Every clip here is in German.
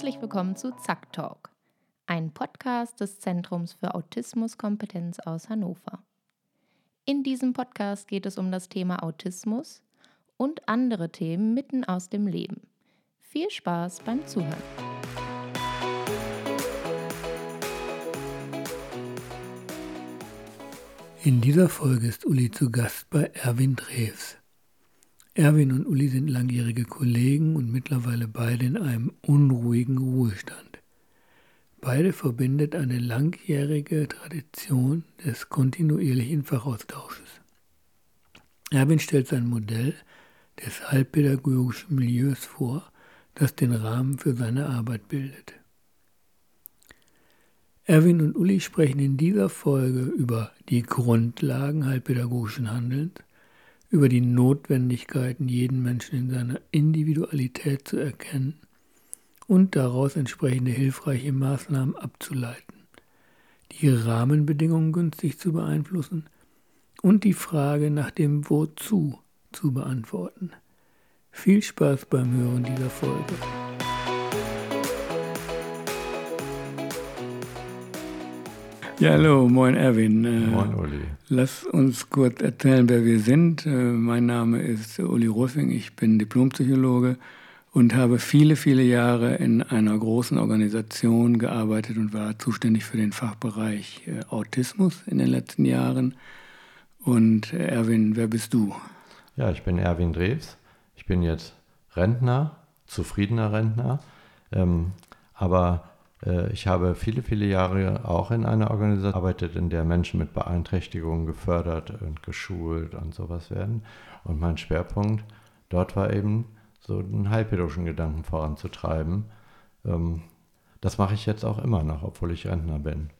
Herzlich willkommen zu Zack Talk, ein Podcast des Zentrums für Autismuskompetenz aus Hannover. In diesem Podcast geht es um das Thema Autismus und andere Themen mitten aus dem Leben. Viel Spaß beim Zuhören. In dieser Folge ist Uli zu Gast bei Erwin Drews. Erwin und Uli sind langjährige Kollegen und mittlerweile beide in einem unruhigen Ruhestand. Beide verbindet eine langjährige Tradition des kontinuierlichen Fachaustausches. Erwin stellt sein Modell des halbpädagogischen Milieus vor, das den Rahmen für seine Arbeit bildet. Erwin und Uli sprechen in dieser Folge über die Grundlagen halbpädagogischen Handelns, über die Notwendigkeiten, jeden Menschen in seiner Individualität zu erkennen und daraus entsprechende hilfreiche Maßnahmen abzuleiten, die Rahmenbedingungen günstig zu beeinflussen und die Frage nach dem Wozu zu beantworten. Viel Spaß beim Hören dieser Folge. Ja, hallo, moin Erwin. Äh, moin Uli. Lass uns kurz erzählen, wer wir sind. Äh, mein Name ist Uli Rossing, ich bin Diplompsychologe und habe viele, viele Jahre in einer großen Organisation gearbeitet und war zuständig für den Fachbereich äh, Autismus in den letzten Jahren. Und Erwin, wer bist du? Ja, ich bin Erwin Drews. Ich bin jetzt Rentner, zufriedener Rentner, ähm, aber ich habe viele, viele Jahre auch in einer Organisation gearbeitet, in der Menschen mit Beeinträchtigungen gefördert und geschult und sowas werden. Und mein Schwerpunkt dort war eben, so einen heilpädagogischen Gedanken voranzutreiben. Ähm, das mache ich jetzt auch immer noch, obwohl ich Rentner bin.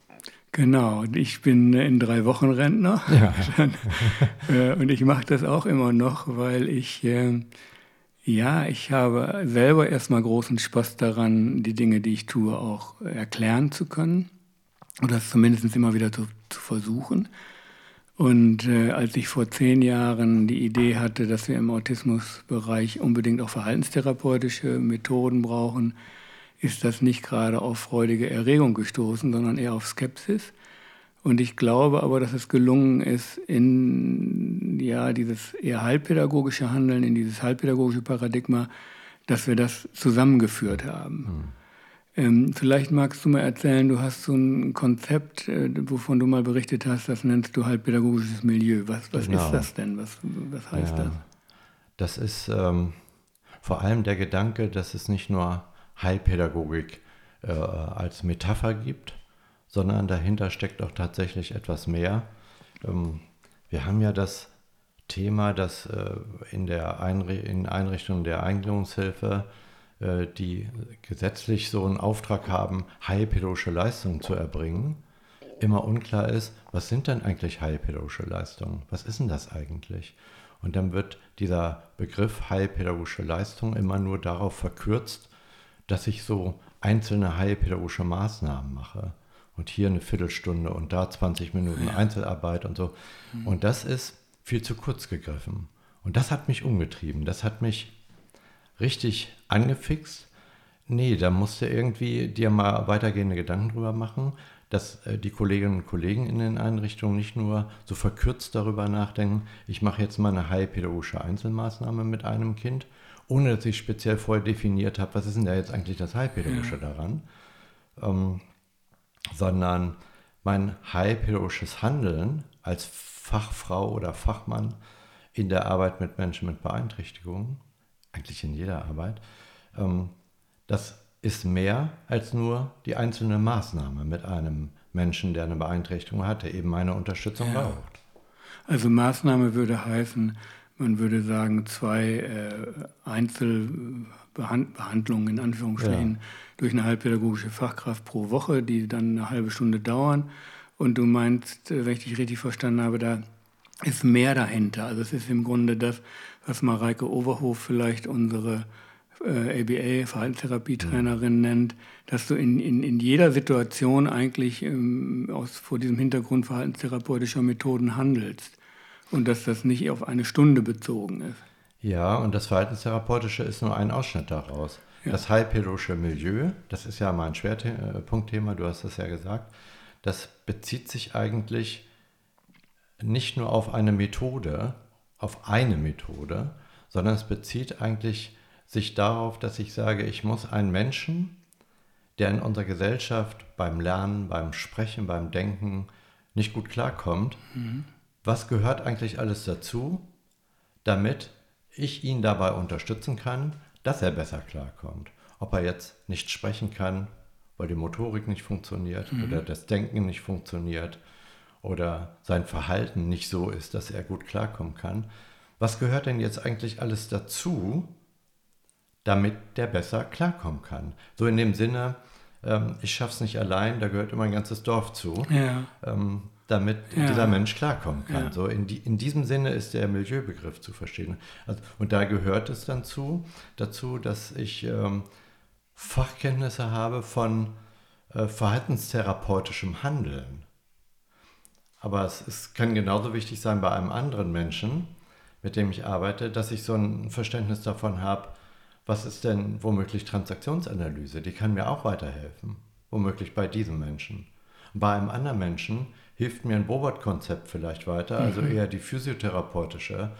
Genau, ich bin in drei Wochen Rentner ja. Äh, und ich mache das auch immer noch, weil ich ähm, ja, ich habe selber erstmal großen Spaß daran, die Dinge, die ich tue, auch erklären zu können. Oder es zumindest immer wieder zu, zu versuchen. Und äh, als ich vor zehn Jahren die Idee hatte, dass wir im Autismusbereich unbedingt auch verhaltenstherapeutische Methoden brauchen, ist das nicht gerade auf freudige Erregung gestoßen, sondern eher auf Skepsis. Und ich glaube aber, dass es gelungen ist, in ja, dieses eher halbpädagogische Handeln, in dieses halbpädagogische Paradigma, dass wir das zusammengeführt haben. Mhm. Ähm, vielleicht magst du mal erzählen, du hast so ein Konzept, äh, wovon du mal berichtet hast, das nennst du halbpädagogisches Milieu. Was, was genau. ist das denn? Was, was heißt ja, das? Das ist ähm, vor allem der Gedanke, dass es nicht nur Heilpädagogik äh, als Metapher gibt, sondern dahinter steckt auch tatsächlich etwas mehr. Ähm, wir haben ja das Thema, dass äh, in der Einri in Einrichtung der Eingliederungshilfe äh, die gesetzlich so einen Auftrag haben, heilpädagogische Leistungen zu erbringen, immer unklar ist, was sind denn eigentlich heilpädagogische Leistungen? Was ist denn das eigentlich? Und dann wird dieser Begriff heilpädagogische Leistung immer nur darauf verkürzt, dass ich so einzelne heilpädagogische Maßnahmen mache und hier eine Viertelstunde und da 20 Minuten ja. Einzelarbeit und so. Mhm. Und das ist viel zu kurz gegriffen. Und das hat mich umgetrieben. Das hat mich richtig angefixt. Nee, da musst du irgendwie dir mal weitergehende Gedanken drüber machen, dass äh, die Kolleginnen und Kollegen in den Einrichtungen nicht nur so verkürzt darüber nachdenken, ich mache jetzt mal eine heilpädagogische Einzelmaßnahme mit einem Kind, ohne dass ich speziell vorher definiert habe, was ist denn da jetzt eigentlich das Heilpädagogische ja. daran. Ähm, sondern mein heilpädagogisches Handeln als Fachfrau oder Fachmann in der Arbeit mit Menschen mit Beeinträchtigungen, eigentlich in jeder Arbeit, ähm, das ist mehr als nur die einzelne Maßnahme mit einem Menschen, der eine Beeinträchtigung hat, der eben meine Unterstützung ja. braucht. Also Maßnahme würde heißen, man würde sagen, zwei äh, Einzelbehandlungen in Anführungsstrichen ja. durch eine halbpädagogische Fachkraft pro Woche, die dann eine halbe Stunde dauern. Und du meinst, äh, wenn ich dich richtig verstanden habe, da ist mehr dahinter. Also es ist im Grunde das, was Mareike Overhof vielleicht unsere äh, ABA, Verhaltenstherapietrainerin, mhm. nennt, dass du in, in, in jeder Situation eigentlich ähm, aus, vor diesem Hintergrund verhaltenstherapeutischer Methoden handelst und dass das nicht auf eine Stunde bezogen ist. Ja, und das Verhaltenstherapeutische ist nur ein Ausschnitt daraus. Ja. Das heilpädagogische Milieu, das ist ja mein Schwerpunktthema, du hast es ja gesagt, das bezieht sich eigentlich nicht nur auf eine Methode, auf eine Methode, sondern es bezieht eigentlich sich darauf, dass ich sage, ich muss einen Menschen, der in unserer Gesellschaft beim Lernen, beim Sprechen, beim Denken nicht gut klarkommt, mhm. was gehört eigentlich alles dazu, damit ich ihn dabei unterstützen kann, dass er besser klarkommt. Ob er jetzt nicht sprechen kann, weil die Motorik nicht funktioniert mhm. oder das Denken nicht funktioniert oder sein Verhalten nicht so ist, dass er gut klarkommen kann. Was gehört denn jetzt eigentlich alles dazu, damit der besser klarkommen kann? So in dem Sinne, ähm, ich schaffe es nicht allein, da gehört immer ein ganzes Dorf zu. Ja. Ähm, damit ja. dieser Mensch klarkommen kann. Ja. So in, die, in diesem Sinne ist der Milieubegriff zu verstehen. Also, und da gehört es dann zu, dazu, dass ich ähm, Fachkenntnisse habe von äh, verhaltenstherapeutischem Handeln. Aber es, es kann genauso wichtig sein bei einem anderen Menschen, mit dem ich arbeite, dass ich so ein Verständnis davon habe, was ist denn womöglich Transaktionsanalyse? Die kann mir auch weiterhelfen, womöglich bei diesem Menschen. Bei einem anderen Menschen hilft mir ein Bobot-Konzept vielleicht weiter, also mhm. eher die physiotherapeutische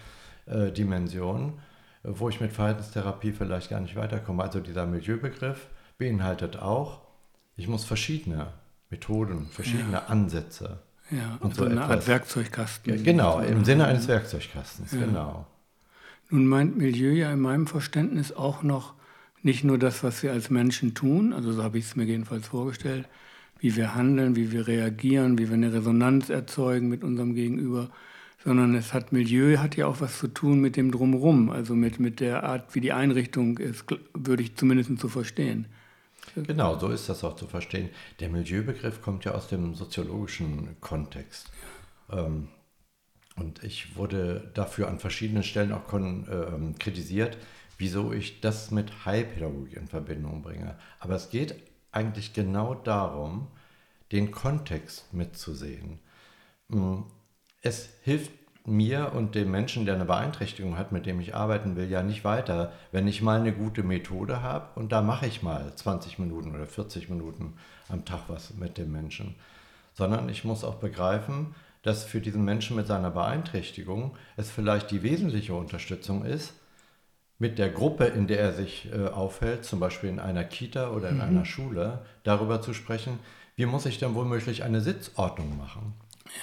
äh, Dimension, wo ich mit Verhaltenstherapie vielleicht gar nicht weiterkomme. Also dieser Milieubegriff beinhaltet auch, ich muss verschiedene Methoden, verschiedene ja. Ansätze. Ja, und so, so eine Art Werkzeugkasten. Genau, im Sinne eines Werkzeugkastens, ja. genau. Nun meint Milieu ja in meinem Verständnis auch noch nicht nur das, was wir als Menschen tun, also so habe ich es mir jedenfalls vorgestellt, wie wir handeln, wie wir reagieren, wie wir eine Resonanz erzeugen mit unserem Gegenüber, sondern es hat Milieu hat ja auch was zu tun mit dem Drumherum, also mit, mit der Art, wie die Einrichtung ist, würde ich zumindest so verstehen. Genau, so ist das auch zu verstehen. Der Milieubegriff kommt ja aus dem soziologischen Kontext. Ähm, und ich wurde dafür an verschiedenen Stellen auch kon, äh, kritisiert, wieso ich das mit Heilpädagogik in Verbindung bringe. Aber es geht eigentlich genau darum, den Kontext mitzusehen. Mm, es hilft mir und dem Menschen, der eine Beeinträchtigung hat, mit dem ich arbeiten will, ja nicht weiter, wenn ich mal eine gute Methode habe und da mache ich mal 20 Minuten oder 40 Minuten am Tag was mit dem Menschen, sondern ich muss auch begreifen, dass für diesen Menschen mit seiner Beeinträchtigung es vielleicht die wesentliche Unterstützung ist, mit der Gruppe, in der er sich äh, aufhält, zum Beispiel in einer Kita oder in mhm. einer Schule, darüber zu sprechen, wie muss ich denn womöglich eine Sitzordnung machen?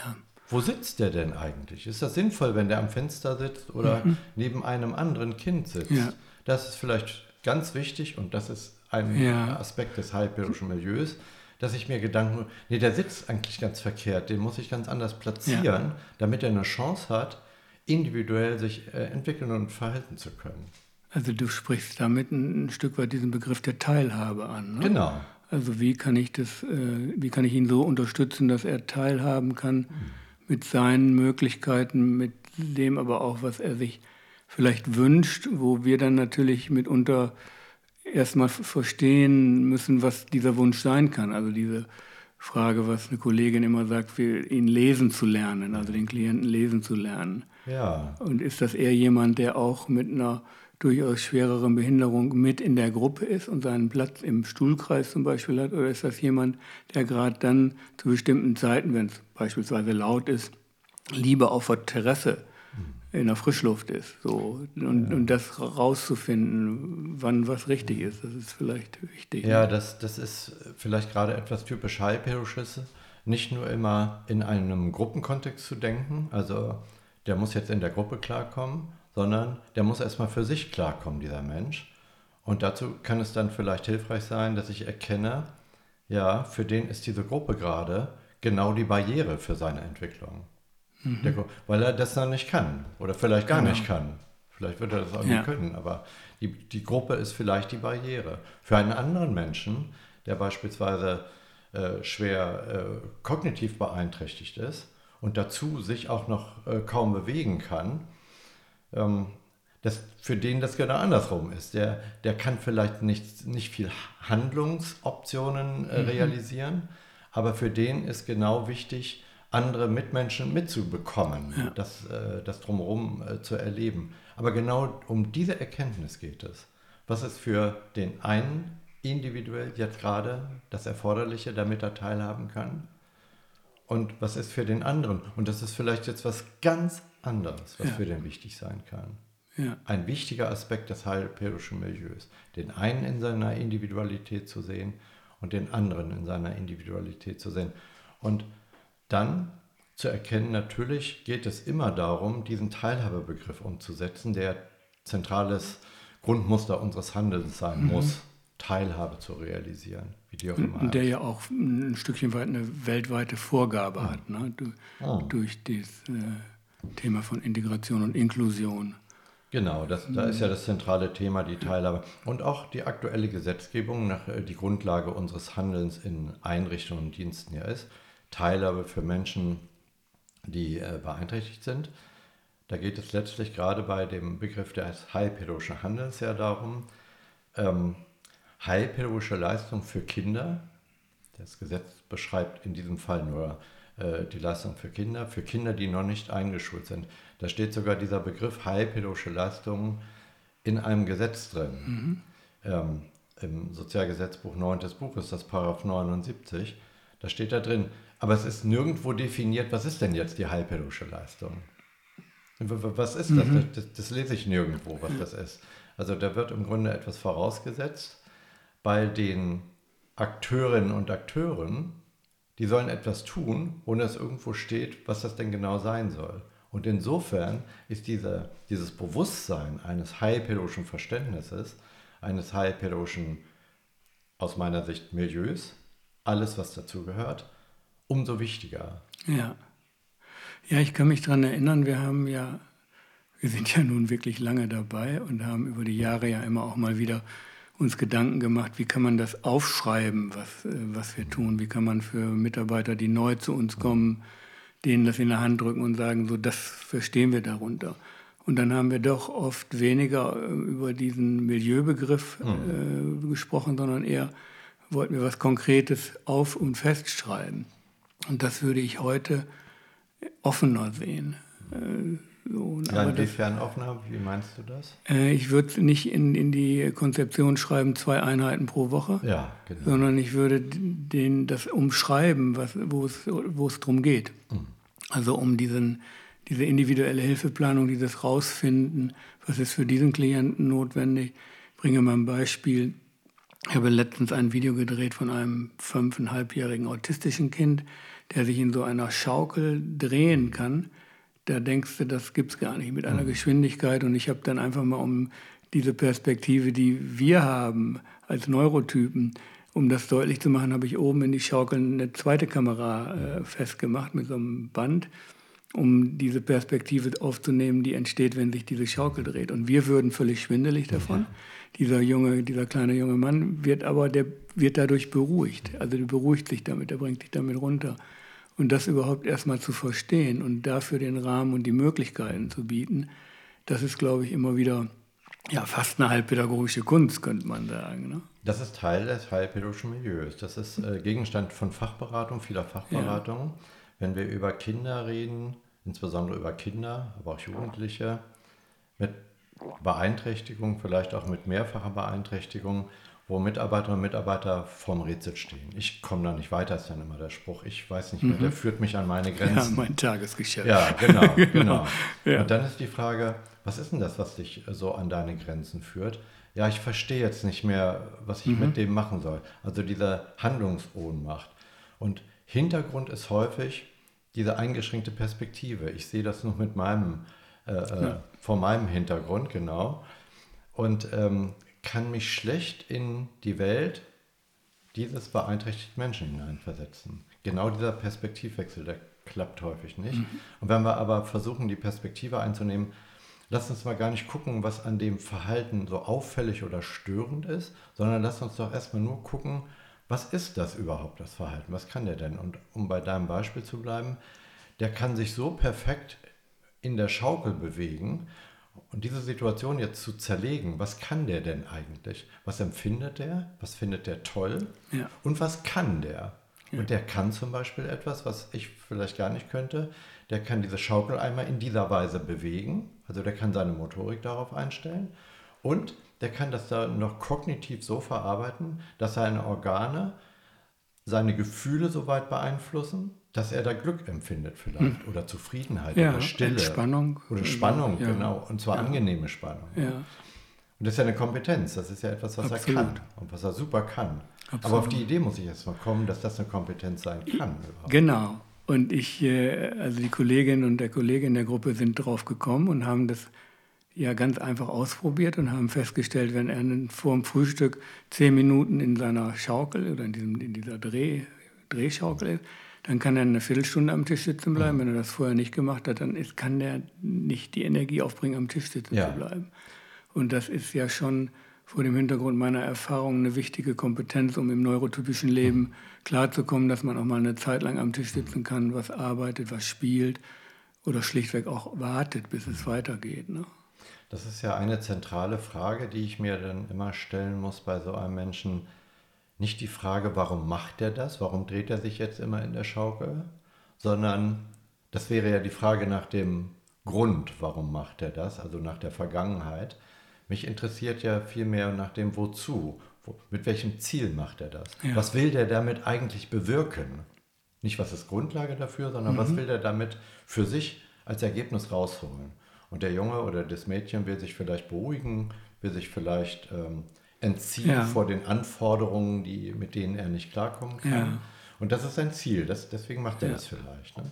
Ja. Wo sitzt der denn eigentlich? Ist das sinnvoll, wenn der am Fenster sitzt oder mhm. neben einem anderen Kind sitzt? Ja. Das ist vielleicht ganz wichtig und das ist ein ja. Aspekt des heilpädagogischen Milieus, dass ich mir Gedanken, nee, der sitzt eigentlich ganz verkehrt, den muss ich ganz anders platzieren, ja. damit er eine Chance hat, individuell sich äh, entwickeln und verhalten zu können. Also du sprichst damit ein, ein Stück weit diesen Begriff der Teilhabe an. Ne? Genau. Also wie kann ich das, äh, wie kann ich ihn so unterstützen, dass er teilhaben kann mhm. Mit seinen Möglichkeiten, mit dem aber auch, was er sich vielleicht wünscht, wo wir dann natürlich mitunter erstmal verstehen müssen, was dieser Wunsch sein kann. Also diese Frage, was eine Kollegin immer sagt, ihn lesen zu lernen, also den Klienten lesen zu lernen. Ja. Und ist das eher jemand, der auch mit einer durchaus schwereren Behinderung mit in der Gruppe ist und seinen Platz im Stuhlkreis zum Beispiel hat? Oder ist das jemand, der gerade dann zu bestimmten Zeiten, wenn es beispielsweise laut ist, lieber auf der Terrasse in der Frischluft ist? So. Und, ja. und das rauszufinden, wann was richtig ist, das ist vielleicht wichtig. Ja, ne? das, das ist vielleicht gerade etwas typisch Heilpädagogisches. Nicht nur immer in einem Gruppenkontext zu denken, also der muss jetzt in der Gruppe klarkommen, sondern der muss erstmal für sich klarkommen, dieser Mensch. Und dazu kann es dann vielleicht hilfreich sein, dass ich erkenne, ja, für den ist diese Gruppe gerade genau die Barriere für seine Entwicklung. Mhm. Der, weil er das dann nicht kann oder vielleicht gar genau. nicht kann. Vielleicht wird er das auch ja. nicht können, aber die, die Gruppe ist vielleicht die Barriere. Für einen anderen Menschen, der beispielsweise äh, schwer äh, kognitiv beeinträchtigt ist und dazu sich auch noch äh, kaum bewegen kann, ähm, dass für den das genau andersrum ist. Der, der kann vielleicht nicht, nicht viel Handlungsoptionen äh, mhm. realisieren, aber für den ist genau wichtig, andere Mitmenschen mitzubekommen, ja. das, äh, das drumherum äh, zu erleben. Aber genau um diese Erkenntnis geht es. was ist für den einen individuell jetzt gerade das Erforderliche, damit er teilhaben kann? Und was ist für den anderen? Und das ist vielleicht jetzt was ganz anderes, was ja. für den wichtig sein kann. Ja. Ein wichtiger Aspekt des heilpädischen Milieus. Den einen in seiner Individualität zu sehen und den anderen in seiner Individualität zu sehen. Und dann zu erkennen, natürlich geht es immer darum, diesen Teilhabebegriff umzusetzen, der zentrales Grundmuster unseres Handelns sein mhm. muss, Teilhabe zu realisieren, wie die auch immer. Der ja auch ein Stückchen weit eine weltweite Vorgabe mhm. hat, ne? Du, oh. durch das äh, Thema von Integration und Inklusion. Genau, das, da ist ja das zentrale Thema, die Teilhabe. Und auch die aktuelle Gesetzgebung, nach, äh, die Grundlage unseres Handelns in Einrichtungen und Diensten ja ist. Teilhabe für Menschen, die äh, beeinträchtigt sind. Da geht es letztlich gerade bei dem Begriff des heilpädagogischen Handelns ja darum, ähm, heilpädagogische Leistung für Kinder. Das Gesetz beschreibt in diesem Fall nur die Leistung für Kinder, für Kinder, die noch nicht eingeschult sind. Da steht sogar dieser Begriff heilpädagogische Leistung in einem Gesetz drin. Mhm. Ähm, Im Sozialgesetzbuch 9. Buch ist das Paragraph 79. Da steht da drin. Aber es ist nirgendwo definiert, was ist denn jetzt die heilpädagogische Leistung? Was ist das? Mhm. das? Das, lese ich nirgendwo, was das ist. Also da wird im Grunde etwas vorausgesetzt bei den Akteurinnen und Akteuren, die sollen etwas tun, ohne dass irgendwo steht, was das denn genau sein soll. Und insofern ist diese, dieses Bewusstsein eines heilpädagogischen Verständnisses, eines heilpädagogischen, aus meiner Sicht, Milieus, alles, was dazu gehört, umso wichtiger. Ja. Ja, ich kann mich daran erinnern, wir haben ja, wir sind ja nun wirklich lange dabei und haben über die Jahre ja immer auch mal wieder uns Gedanken gemacht, wie kann man das aufschreiben, was, äh, was wir tun, wie kann man für Mitarbeiter, die neu zu uns kommen, denen das in der Hand drücken und sagen, so das verstehen wir darunter. Und dann haben wir doch oft weniger äh, über diesen Milieubegriff mhm. äh, gesprochen, sondern eher wollten wir was Konkretes auf- und festschreiben. Und das würde ich heute offener sehen. Äh, so, ja, inwiefern offener? Wie meinst du das? Äh, ich würde nicht in, in die Konzeption schreiben, zwei Einheiten pro Woche, ja, genau. sondern ich würde den, das umschreiben, was, wo, es, wo es darum geht. Mhm. Also um diesen, diese individuelle Hilfeplanung, dieses Rausfinden, was ist für diesen Klienten notwendig. Ich bringe mal ein Beispiel. Ich habe letztens ein Video gedreht von einem fünfeinhalbjährigen autistischen Kind, der sich in so einer Schaukel drehen kann da denkst du, das gibt es gar nicht mit einer mhm. Geschwindigkeit. Und ich habe dann einfach mal um diese Perspektive, die wir haben als Neurotypen, um das deutlich zu machen, habe ich oben in die Schaukel eine zweite Kamera äh, festgemacht mit so einem Band, um diese Perspektive aufzunehmen, die entsteht, wenn sich diese Schaukel dreht. Und wir würden völlig schwindelig davon. Ja. Dieser junge, dieser kleine junge Mann wird aber, der wird dadurch beruhigt. Also der beruhigt sich damit, der bringt sich damit runter. Und das überhaupt erstmal zu verstehen und dafür den Rahmen und die Möglichkeiten zu bieten, das ist, glaube ich, immer wieder ja, fast eine halbpädagogische Kunst, könnte man sagen. Ne? Das ist Teil des halbpädagogischen Milieus. Das ist äh, Gegenstand von Fachberatung, vieler Fachberatungen. Ja. Wenn wir über Kinder reden, insbesondere über Kinder, aber auch Jugendliche mit Beeinträchtigung, vielleicht auch mit mehrfacher Beeinträchtigung, wo Mitarbeiterinnen und Mitarbeiter vorm Rätsel stehen. Ich komme da nicht weiter, ist dann immer der Spruch. Ich weiß nicht mehr, mhm. der führt mich an meine Grenzen. Ja, mein Tagesgeschäft. Ja, genau, genau. genau. Ja. Und dann ist die Frage, was ist denn das, was dich so an deine Grenzen führt? Ja, ich verstehe jetzt nicht mehr, was ich mhm. mit dem machen soll. Also diese Handlungsohnmacht. Und Hintergrund ist häufig diese eingeschränkte Perspektive. Ich sehe das nur mit meinem, äh, äh ja. vor meinem Hintergrund, genau. Und ähm, kann mich schlecht in die Welt dieses beeinträchtigten Menschen hineinversetzen. Genau dieser Perspektivwechsel, der klappt häufig nicht. Mhm. Und wenn wir aber versuchen, die Perspektive einzunehmen, lass uns mal gar nicht gucken, was an dem Verhalten so auffällig oder störend ist, sondern lass uns doch erstmal nur gucken, was ist das überhaupt, das Verhalten? Was kann der denn? Und um bei deinem Beispiel zu bleiben, der kann sich so perfekt in der Schaukel bewegen und diese Situation jetzt zu zerlegen, was kann der denn eigentlich? Was empfindet der? Was findet der toll? Ja. Und was kann der? Ja. Und der kann zum Beispiel etwas, was ich vielleicht gar nicht könnte. Der kann diese Schaukel einmal in dieser Weise bewegen. Also der kann seine Motorik darauf einstellen. Und der kann das dann noch kognitiv so verarbeiten, dass seine Organe seine Gefühle so weit beeinflussen, dass er da Glück empfindet vielleicht hm. oder Zufriedenheit ja, oder Stille. Spannung. Oder Spannung, ja. genau. Und zwar ja. angenehme Spannung. Ja. Und das ist ja eine Kompetenz, das ist ja etwas, was Absolut. er kann und was er super kann. Absolut. Aber auf die Idee muss ich erst mal kommen, dass das eine Kompetenz sein kann. Überhaupt. Genau. Und ich, äh, also die Kollegin und der Kollege in der Gruppe sind drauf gekommen und haben das ja ganz einfach ausprobiert und haben festgestellt, wenn er vor dem Frühstück zehn Minuten in seiner Schaukel oder in, diesem, in dieser Dreh, Drehschaukel ist, dann kann er eine Viertelstunde am Tisch sitzen bleiben. Mhm. Wenn er das vorher nicht gemacht hat, dann ist, kann er nicht die Energie aufbringen, am Tisch sitzen ja. zu bleiben. Und das ist ja schon vor dem Hintergrund meiner Erfahrung eine wichtige Kompetenz, um im neurotypischen Leben klarzukommen, dass man auch mal eine Zeit lang am Tisch sitzen kann, was arbeitet, was spielt oder schlichtweg auch wartet, bis es weitergeht. Ne? Das ist ja eine zentrale Frage, die ich mir dann immer stellen muss bei so einem Menschen. Nicht die Frage, warum macht er das, warum dreht er sich jetzt immer in der Schaukel, sondern das wäre ja die Frage nach dem Grund, warum macht er das, also nach der Vergangenheit. Mich interessiert ja vielmehr nach dem Wozu. Mit welchem Ziel macht er das? Ja. Was will der damit eigentlich bewirken? Nicht, was ist Grundlage dafür, sondern mhm. was will der damit für sich als Ergebnis rausholen? Und der Junge oder das Mädchen will sich vielleicht beruhigen, will sich vielleicht ähm, entziehen ja. vor den Anforderungen, die, mit denen er nicht klarkommen kann. Ja. Und das ist sein Ziel, das, deswegen macht er das vielleicht. Ne?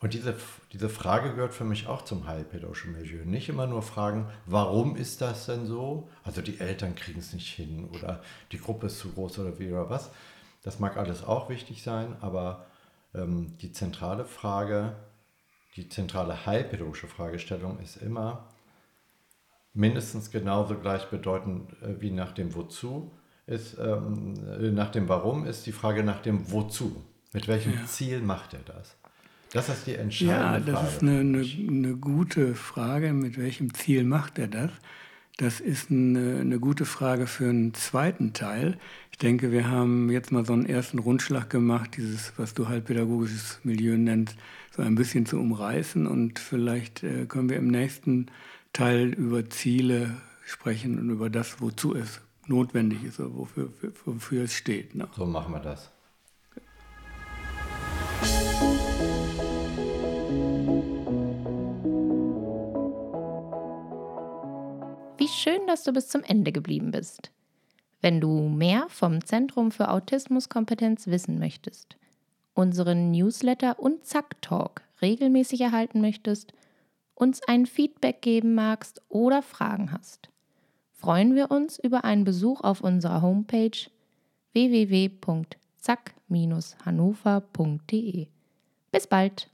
Und diese, diese Frage gehört für mich auch zum heilpädagogischen Milieu. Nicht immer nur fragen, warum ist das denn so? Also die Eltern kriegen es nicht hin oder die Gruppe ist zu groß oder wie oder was. Das mag alles auch wichtig sein, aber ähm, die zentrale Frage, die zentrale heilpädagogische Fragestellung ist immer mindestens genauso gleichbedeutend äh, wie nach dem Wozu ist, ähm, äh, nach dem Warum ist die Frage nach dem Wozu. Mit welchem ja. Ziel macht er das? Das ist die entscheidende Frage. Ja, das ist eine, eine, eine, gute Frage. Mit welchem Ziel macht er das? Das ist eine, eine, gute Frage für einen zweiten Teil. Ich denke, wir haben jetzt mal so einen ersten Rundschlag gemacht, dieses, was du halt pädagogisches Milieu nennst, so ein bisschen zu umreißen. Und vielleicht äh, können wir im nächsten Teil über Ziele sprechen und über das, wozu es notwendig ist oder wofür, wofür es steht. Ne? So machen wir das. Wie schön, dass du bis zum Ende geblieben bist. Wenn du mehr vom Zentrum für Autismuskompetenz wissen möchtest, unseren Newsletter und Zack Talk regelmäßig erhalten möchtest, uns ein Feedback geben magst oder Fragen hast, freuen wir uns über einen Besuch auf unserer Homepage www.zack-hannover.de. Bis bald!